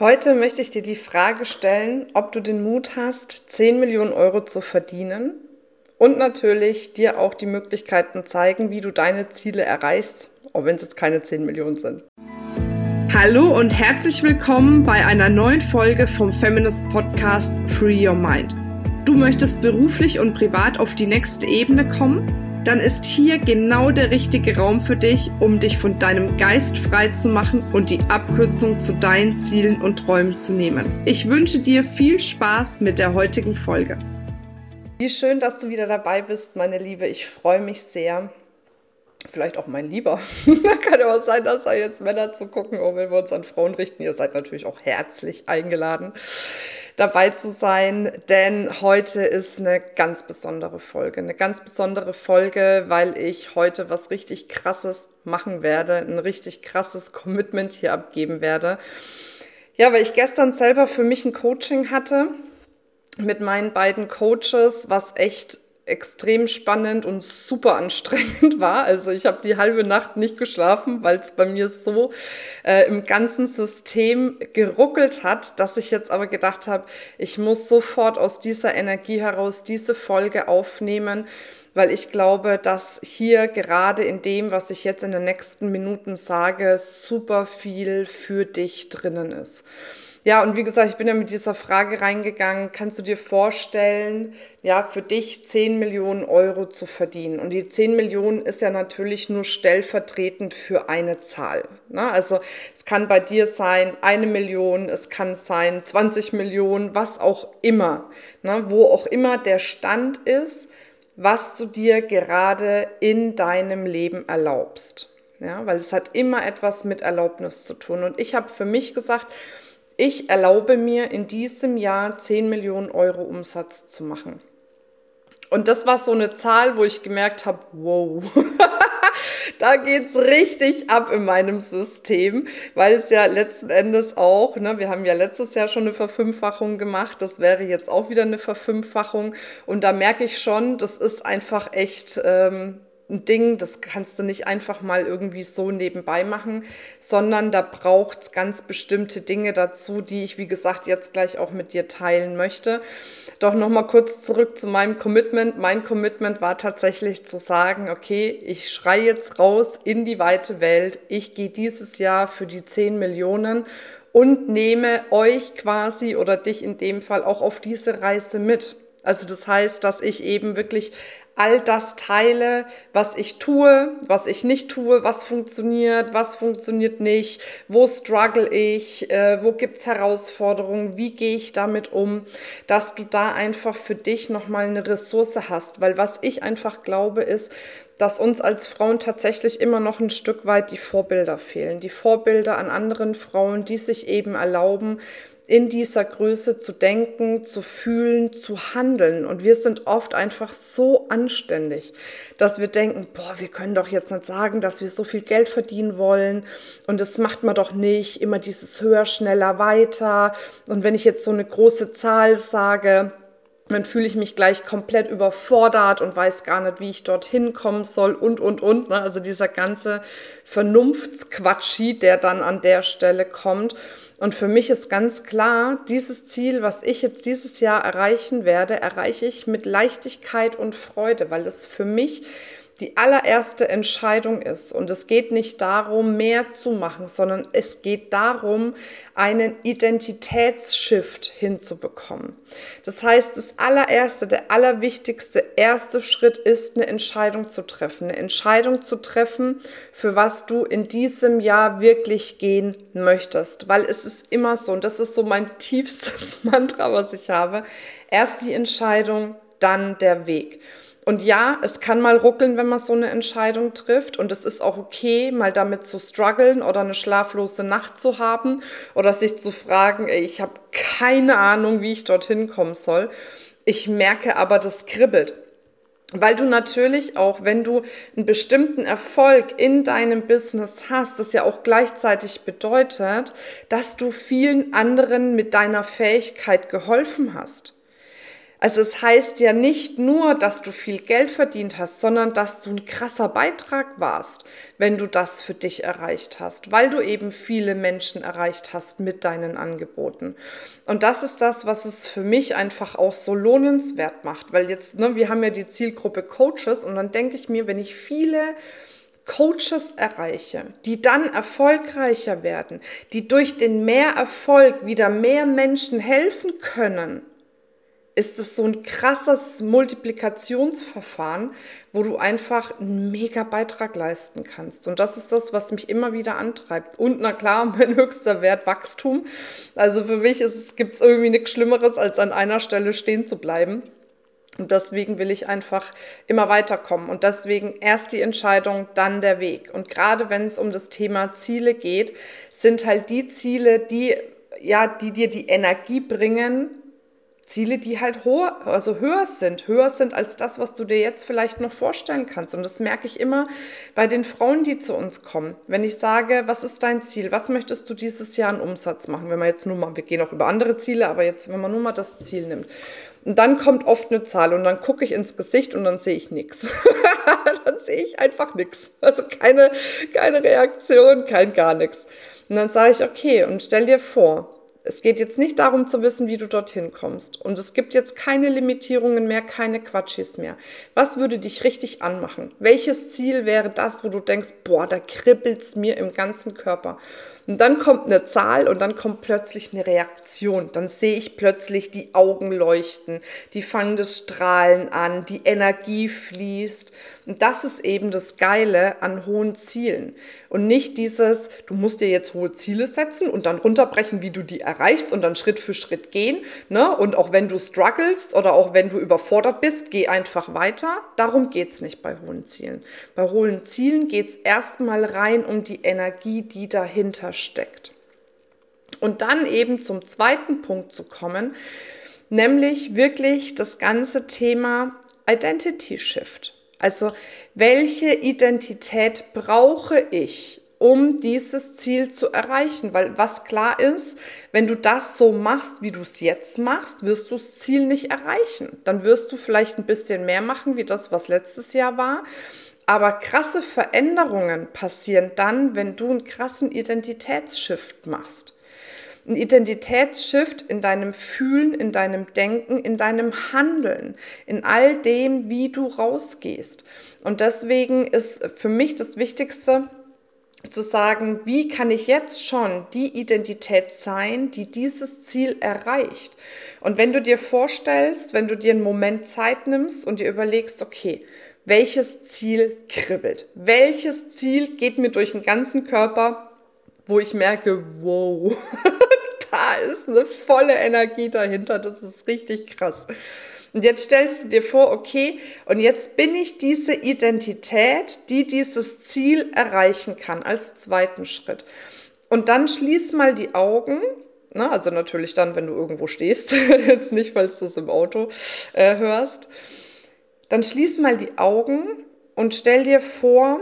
Heute möchte ich dir die Frage stellen, ob du den Mut hast, 10 Millionen Euro zu verdienen und natürlich dir auch die Möglichkeiten zeigen, wie du deine Ziele erreichst, auch wenn es jetzt keine 10 Millionen sind. Hallo und herzlich willkommen bei einer neuen Folge vom Feminist Podcast Free Your Mind. Du möchtest beruflich und privat auf die nächste Ebene kommen? Dann ist hier genau der richtige Raum für dich, um dich von deinem Geist frei zu machen und die Abkürzung zu deinen Zielen und Träumen zu nehmen. Ich wünsche dir viel Spaß mit der heutigen Folge. Wie schön, dass du wieder dabei bist, meine Liebe. Ich freue mich sehr. Vielleicht auch mein Lieber. Kann ja auch sein, dass er jetzt Männer zu gucken, oh, wenn wir uns an Frauen richten. Ihr seid natürlich auch herzlich eingeladen dabei zu sein, denn heute ist eine ganz besondere Folge. Eine ganz besondere Folge, weil ich heute was richtig Krasses machen werde, ein richtig krasses Commitment hier abgeben werde. Ja, weil ich gestern selber für mich ein Coaching hatte mit meinen beiden Coaches, was echt extrem spannend und super anstrengend war. Also ich habe die halbe Nacht nicht geschlafen, weil es bei mir so äh, im ganzen System geruckelt hat, dass ich jetzt aber gedacht habe, ich muss sofort aus dieser Energie heraus diese Folge aufnehmen, weil ich glaube, dass hier gerade in dem, was ich jetzt in den nächsten Minuten sage, super viel für dich drinnen ist. Ja, und wie gesagt, ich bin ja mit dieser Frage reingegangen, kannst du dir vorstellen, ja, für dich 10 Millionen Euro zu verdienen? Und die 10 Millionen ist ja natürlich nur stellvertretend für eine Zahl. Ne? Also es kann bei dir sein eine Million, es kann sein 20 Millionen, was auch immer, ne? wo auch immer der Stand ist, was du dir gerade in deinem Leben erlaubst. Ja, weil es hat immer etwas mit Erlaubnis zu tun. Und ich habe für mich gesagt, ich erlaube mir in diesem Jahr 10 Millionen Euro Umsatz zu machen. Und das war so eine Zahl, wo ich gemerkt habe, wow, da geht es richtig ab in meinem System, weil es ja letzten Endes auch, ne, wir haben ja letztes Jahr schon eine Verfünffachung gemacht, das wäre jetzt auch wieder eine Verfünffachung. Und da merke ich schon, das ist einfach echt ähm, ein Ding, das kannst du nicht einfach mal irgendwie so nebenbei machen, sondern da braucht es ganz bestimmte Dinge dazu, die ich, wie gesagt, jetzt gleich auch mit dir teilen möchte. Doch nochmal kurz zurück zu meinem Commitment. Mein Commitment war tatsächlich zu sagen, okay, ich schreie jetzt raus in die weite Welt. Ich gehe dieses Jahr für die 10 Millionen und nehme euch quasi oder dich in dem Fall auch auf diese Reise mit. Also das heißt, dass ich eben wirklich all das teile, was ich tue, was ich nicht tue, was funktioniert, was funktioniert nicht, wo struggle ich, äh, wo gibt's Herausforderungen, wie gehe ich damit um, dass du da einfach für dich nochmal eine Ressource hast. Weil was ich einfach glaube ist, dass uns als Frauen tatsächlich immer noch ein Stück weit die Vorbilder fehlen. Die Vorbilder an anderen Frauen, die sich eben erlauben, in dieser Größe zu denken, zu fühlen, zu handeln. Und wir sind oft einfach so anständig, dass wir denken, boah, wir können doch jetzt nicht sagen, dass wir so viel Geld verdienen wollen. Und das macht man doch nicht. Immer dieses höher, schneller, weiter. Und wenn ich jetzt so eine große Zahl sage, dann fühle ich mich gleich komplett überfordert und weiß gar nicht, wie ich dorthin kommen soll und, und, und. Ne? Also dieser ganze Vernunftsquatschi, der dann an der Stelle kommt. Und für mich ist ganz klar, dieses Ziel, was ich jetzt dieses Jahr erreichen werde, erreiche ich mit Leichtigkeit und Freude, weil es für mich die allererste Entscheidung ist. Und es geht nicht darum, mehr zu machen, sondern es geht darum, einen Identitätsshift hinzubekommen. Das heißt, das allererste, der allerwichtigste erste Schritt ist, eine Entscheidung zu treffen. Eine Entscheidung zu treffen, für was du in diesem Jahr wirklich gehen möchtest. Weil es ist immer so, und das ist so mein tiefstes Mantra, was ich habe, erst die Entscheidung, dann der Weg. Und ja, es kann mal ruckeln, wenn man so eine Entscheidung trifft. Und es ist auch okay, mal damit zu strugglen oder eine schlaflose Nacht zu haben oder sich zu fragen, ey, ich habe keine Ahnung, wie ich dorthin kommen soll. Ich merke aber, das kribbelt. Weil du natürlich auch, wenn du einen bestimmten Erfolg in deinem Business hast, das ja auch gleichzeitig bedeutet, dass du vielen anderen mit deiner Fähigkeit geholfen hast. Also es heißt ja nicht nur, dass du viel Geld verdient hast, sondern dass du ein krasser Beitrag warst, wenn du das für dich erreicht hast, weil du eben viele Menschen erreicht hast mit deinen Angeboten. Und das ist das, was es für mich einfach auch so lohnenswert macht, weil jetzt, ne, wir haben ja die Zielgruppe Coaches und dann denke ich mir, wenn ich viele Coaches erreiche, die dann erfolgreicher werden, die durch den Mehrerfolg wieder mehr Menschen helfen können, ist es so ein krasses Multiplikationsverfahren, wo du einfach einen mega Beitrag leisten kannst. Und das ist das, was mich immer wieder antreibt. Und na klar, mein höchster Wert Wachstum. Also für mich gibt es irgendwie nichts Schlimmeres, als an einer Stelle stehen zu bleiben. Und deswegen will ich einfach immer weiterkommen. Und deswegen erst die Entscheidung, dann der Weg. Und gerade wenn es um das Thema Ziele geht, sind halt die Ziele, die, ja, die dir die Energie bringen, Ziele, die halt hoher, also höher sind, höher sind als das, was du dir jetzt vielleicht noch vorstellen kannst. Und das merke ich immer bei den Frauen, die zu uns kommen. Wenn ich sage, was ist dein Ziel? Was möchtest du dieses Jahr an Umsatz machen? Wenn man jetzt nur mal, wir gehen auch über andere Ziele, aber jetzt, wenn man nur mal das Ziel nimmt. Und dann kommt oft eine Zahl und dann gucke ich ins Gesicht und dann sehe ich nichts. dann sehe ich einfach nichts. Also keine, keine Reaktion, kein gar nichts. Und dann sage ich, okay, und stell dir vor, es geht jetzt nicht darum zu wissen, wie du dorthin kommst. Und es gibt jetzt keine Limitierungen mehr, keine Quatschis mehr. Was würde dich richtig anmachen? Welches Ziel wäre das, wo du denkst, boah, da kribbelt's mir im ganzen Körper? Und dann kommt eine Zahl und dann kommt plötzlich eine Reaktion. Dann sehe ich plötzlich die Augen leuchten, die fangen das Strahlen an, die Energie fließt. Und das ist eben das Geile an hohen Zielen. Und nicht dieses, du musst dir jetzt hohe Ziele setzen und dann runterbrechen, wie du die erreichst und dann Schritt für Schritt gehen. Ne? Und auch wenn du strugglest oder auch wenn du überfordert bist, geh einfach weiter. Darum geht's nicht bei hohen Zielen. Bei hohen Zielen geht's erstmal rein um die Energie, die dahinter steckt. Und dann eben zum zweiten Punkt zu kommen, nämlich wirklich das ganze Thema Identity Shift. Also welche Identität brauche ich, um dieses Ziel zu erreichen? Weil was klar ist, wenn du das so machst, wie du es jetzt machst, wirst du das Ziel nicht erreichen. Dann wirst du vielleicht ein bisschen mehr machen, wie das, was letztes Jahr war. Aber krasse Veränderungen passieren dann, wenn du einen krassen Identitätsshift machst. Ein Identitätsshift in deinem Fühlen, in deinem Denken, in deinem Handeln, in all dem, wie du rausgehst. Und deswegen ist für mich das Wichtigste, zu sagen, wie kann ich jetzt schon die Identität sein, die dieses Ziel erreicht. Und wenn du dir vorstellst, wenn du dir einen Moment Zeit nimmst und dir überlegst, okay, welches Ziel kribbelt? Welches Ziel geht mir durch den ganzen Körper, wo ich merke, wow, da ist eine volle Energie dahinter, das ist richtig krass. Und jetzt stellst du dir vor, okay, und jetzt bin ich diese Identität, die dieses Ziel erreichen kann, als zweiten Schritt. Und dann schließ mal die Augen, na, ne, also natürlich dann, wenn du irgendwo stehst, jetzt nicht, weil du es im Auto äh, hörst dann schließ mal die Augen und stell dir vor,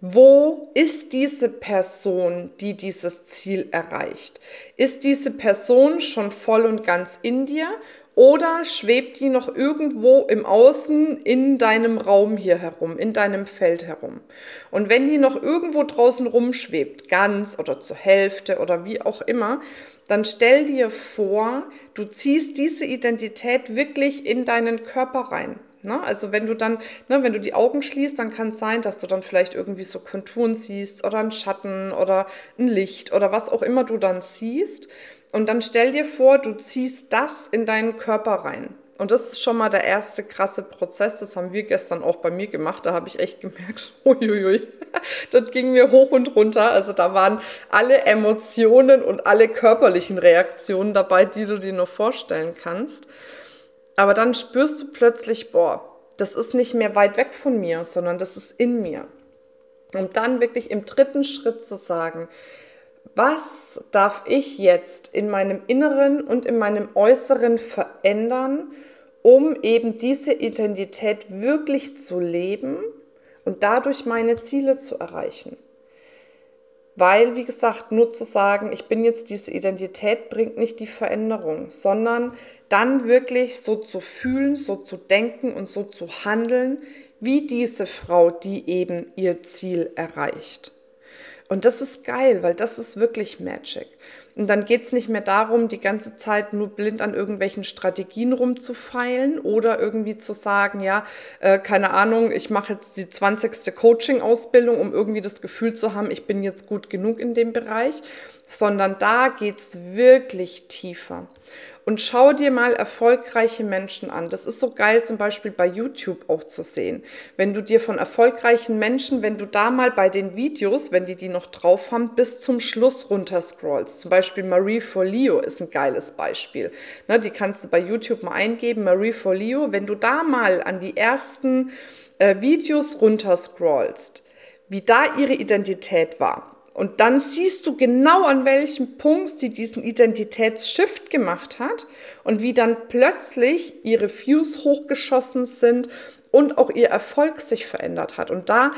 wo ist diese Person, die dieses Ziel erreicht? Ist diese Person schon voll und ganz in dir oder schwebt die noch irgendwo im Außen in deinem Raum hier herum, in deinem Feld herum? Und wenn die noch irgendwo draußen rumschwebt, ganz oder zur Hälfte oder wie auch immer, dann stell dir vor, du ziehst diese Identität wirklich in deinen Körper rein. Ne? Also wenn du dann, ne, wenn du die Augen schließt, dann kann es sein, dass du dann vielleicht irgendwie so Konturen siehst oder einen Schatten oder ein Licht oder was auch immer du dann siehst. Und dann stell dir vor, du ziehst das in deinen Körper rein. Und das ist schon mal der erste krasse Prozess. Das haben wir gestern auch bei mir gemacht. Da habe ich echt gemerkt, uiuiui, das ging mir hoch und runter. Also da waren alle Emotionen und alle körperlichen Reaktionen dabei, die du dir nur vorstellen kannst. Aber dann spürst du plötzlich, boah, das ist nicht mehr weit weg von mir, sondern das ist in mir. Um dann wirklich im dritten Schritt zu sagen, was darf ich jetzt in meinem Inneren und in meinem Äußeren verändern, um eben diese Identität wirklich zu leben und dadurch meine Ziele zu erreichen. Weil, wie gesagt, nur zu sagen, ich bin jetzt diese Identität, bringt nicht die Veränderung, sondern dann wirklich so zu fühlen, so zu denken und so zu handeln, wie diese Frau, die eben ihr Ziel erreicht. Und das ist geil, weil das ist wirklich Magic. Und dann geht es nicht mehr darum, die ganze Zeit nur blind an irgendwelchen Strategien rumzufeilen oder irgendwie zu sagen, ja, äh, keine Ahnung, ich mache jetzt die 20. Coaching-Ausbildung, um irgendwie das Gefühl zu haben, ich bin jetzt gut genug in dem Bereich, sondern da geht es wirklich tiefer und schau dir mal erfolgreiche Menschen an. Das ist so geil zum Beispiel bei YouTube auch zu sehen. Wenn du dir von erfolgreichen Menschen, wenn du da mal bei den Videos, wenn die die noch drauf haben, bis zum Schluss runterscrollst. Zum Beispiel Marie Forleo ist ein geiles Beispiel. Ne, die kannst du bei YouTube mal eingeben, Marie Forleo. Wenn du da mal an die ersten äh, Videos runterscrollst, wie da ihre Identität war, und dann siehst du genau, an welchem Punkt sie diesen Identitätsshift gemacht hat und wie dann plötzlich ihre Views hochgeschossen sind und auch ihr Erfolg sich verändert hat. Und da,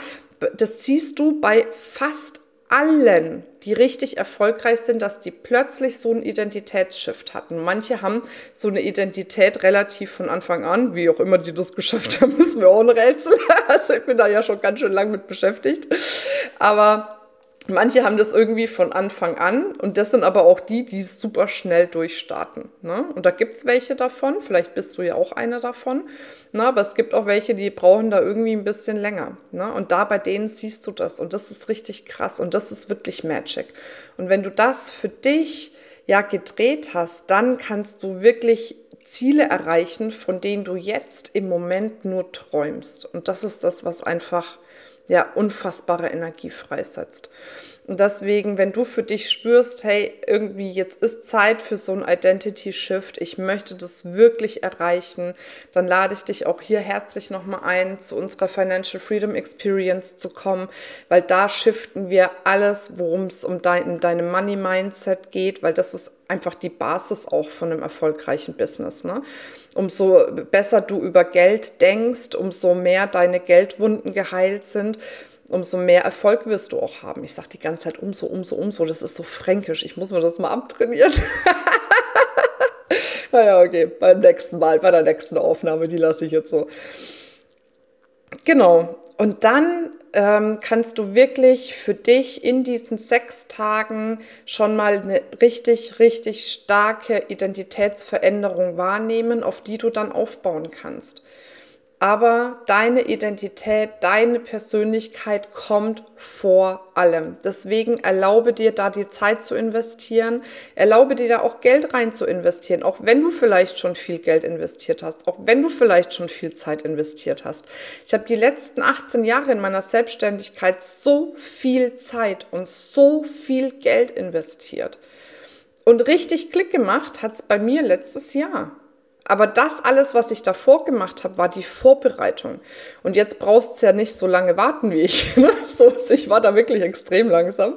das siehst du bei fast allen, die richtig erfolgreich sind, dass die plötzlich so einen Identitätsshift hatten. Manche haben so eine Identität relativ von Anfang an, wie auch immer die das geschafft haben, ist mir auch ein Rätsel. Also ich bin da ja schon ganz schön lang mit beschäftigt. Aber Manche haben das irgendwie von Anfang an und das sind aber auch die, die super schnell durchstarten. Ne? Und da gibt es welche davon, vielleicht bist du ja auch einer davon, ne? aber es gibt auch welche, die brauchen da irgendwie ein bisschen länger. Ne? Und da bei denen siehst du das und das ist richtig krass und das ist wirklich Magic. Und wenn du das für dich ja gedreht hast, dann kannst du wirklich Ziele erreichen, von denen du jetzt im Moment nur träumst. Und das ist das, was einfach ja, unfassbare Energie freisetzt. Und deswegen, wenn du für dich spürst, hey, irgendwie jetzt ist Zeit für so ein Identity Shift, ich möchte das wirklich erreichen, dann lade ich dich auch hier herzlich nochmal ein, zu unserer Financial Freedom Experience zu kommen, weil da shiften wir alles, worum es um dein, deine Money Mindset geht, weil das ist einfach die Basis auch von einem erfolgreichen Business. Ne? Umso besser du über Geld denkst, umso mehr deine Geldwunden geheilt sind, umso mehr Erfolg wirst du auch haben. Ich sage die ganze Zeit umso, umso, umso. Das ist so fränkisch. Ich muss mir das mal abtrainieren. naja, okay, beim nächsten Mal, bei der nächsten Aufnahme, die lasse ich jetzt so. Genau. Und dann ähm, kannst du wirklich für dich in diesen sechs Tagen schon mal eine richtig, richtig starke Identitätsveränderung wahrnehmen, auf die du dann aufbauen kannst aber deine Identität, deine Persönlichkeit kommt vor allem. Deswegen erlaube dir da die Zeit zu investieren, erlaube dir da auch Geld rein zu investieren, auch wenn du vielleicht schon viel Geld investiert hast, auch wenn du vielleicht schon viel Zeit investiert hast. Ich habe die letzten 18 Jahre in meiner Selbstständigkeit so viel Zeit und so viel Geld investiert. Und richtig Klick gemacht hat es bei mir letztes Jahr. Aber das alles, was ich davor gemacht habe, war die Vorbereitung. Und jetzt brauchst du ja nicht so lange warten wie ich. Ne? so, ich war da wirklich extrem langsam.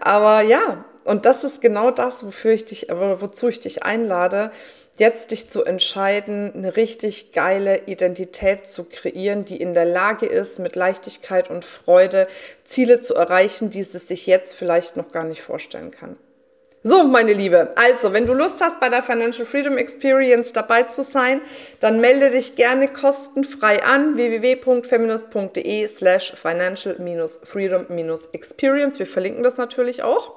Aber ja, und das ist genau das, wofür ich dich, wozu ich dich einlade, jetzt dich zu entscheiden, eine richtig geile Identität zu kreieren, die in der Lage ist, mit Leichtigkeit und Freude Ziele zu erreichen, die sie sich jetzt vielleicht noch gar nicht vorstellen kann. So, meine Liebe, also, wenn du Lust hast, bei der Financial Freedom Experience dabei zu sein, dann melde dich gerne kostenfrei an www.feminist.de slash financial-freedom-experience. Wir verlinken das natürlich auch.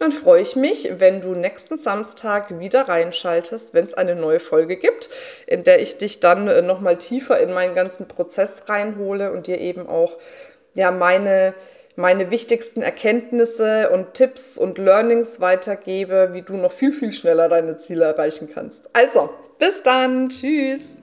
Dann freue ich mich, wenn du nächsten Samstag wieder reinschaltest, wenn es eine neue Folge gibt, in der ich dich dann äh, nochmal tiefer in meinen ganzen Prozess reinhole und dir eben auch ja meine meine wichtigsten Erkenntnisse und Tipps und Learnings weitergebe, wie du noch viel, viel schneller deine Ziele erreichen kannst. Also, bis dann. Tschüss.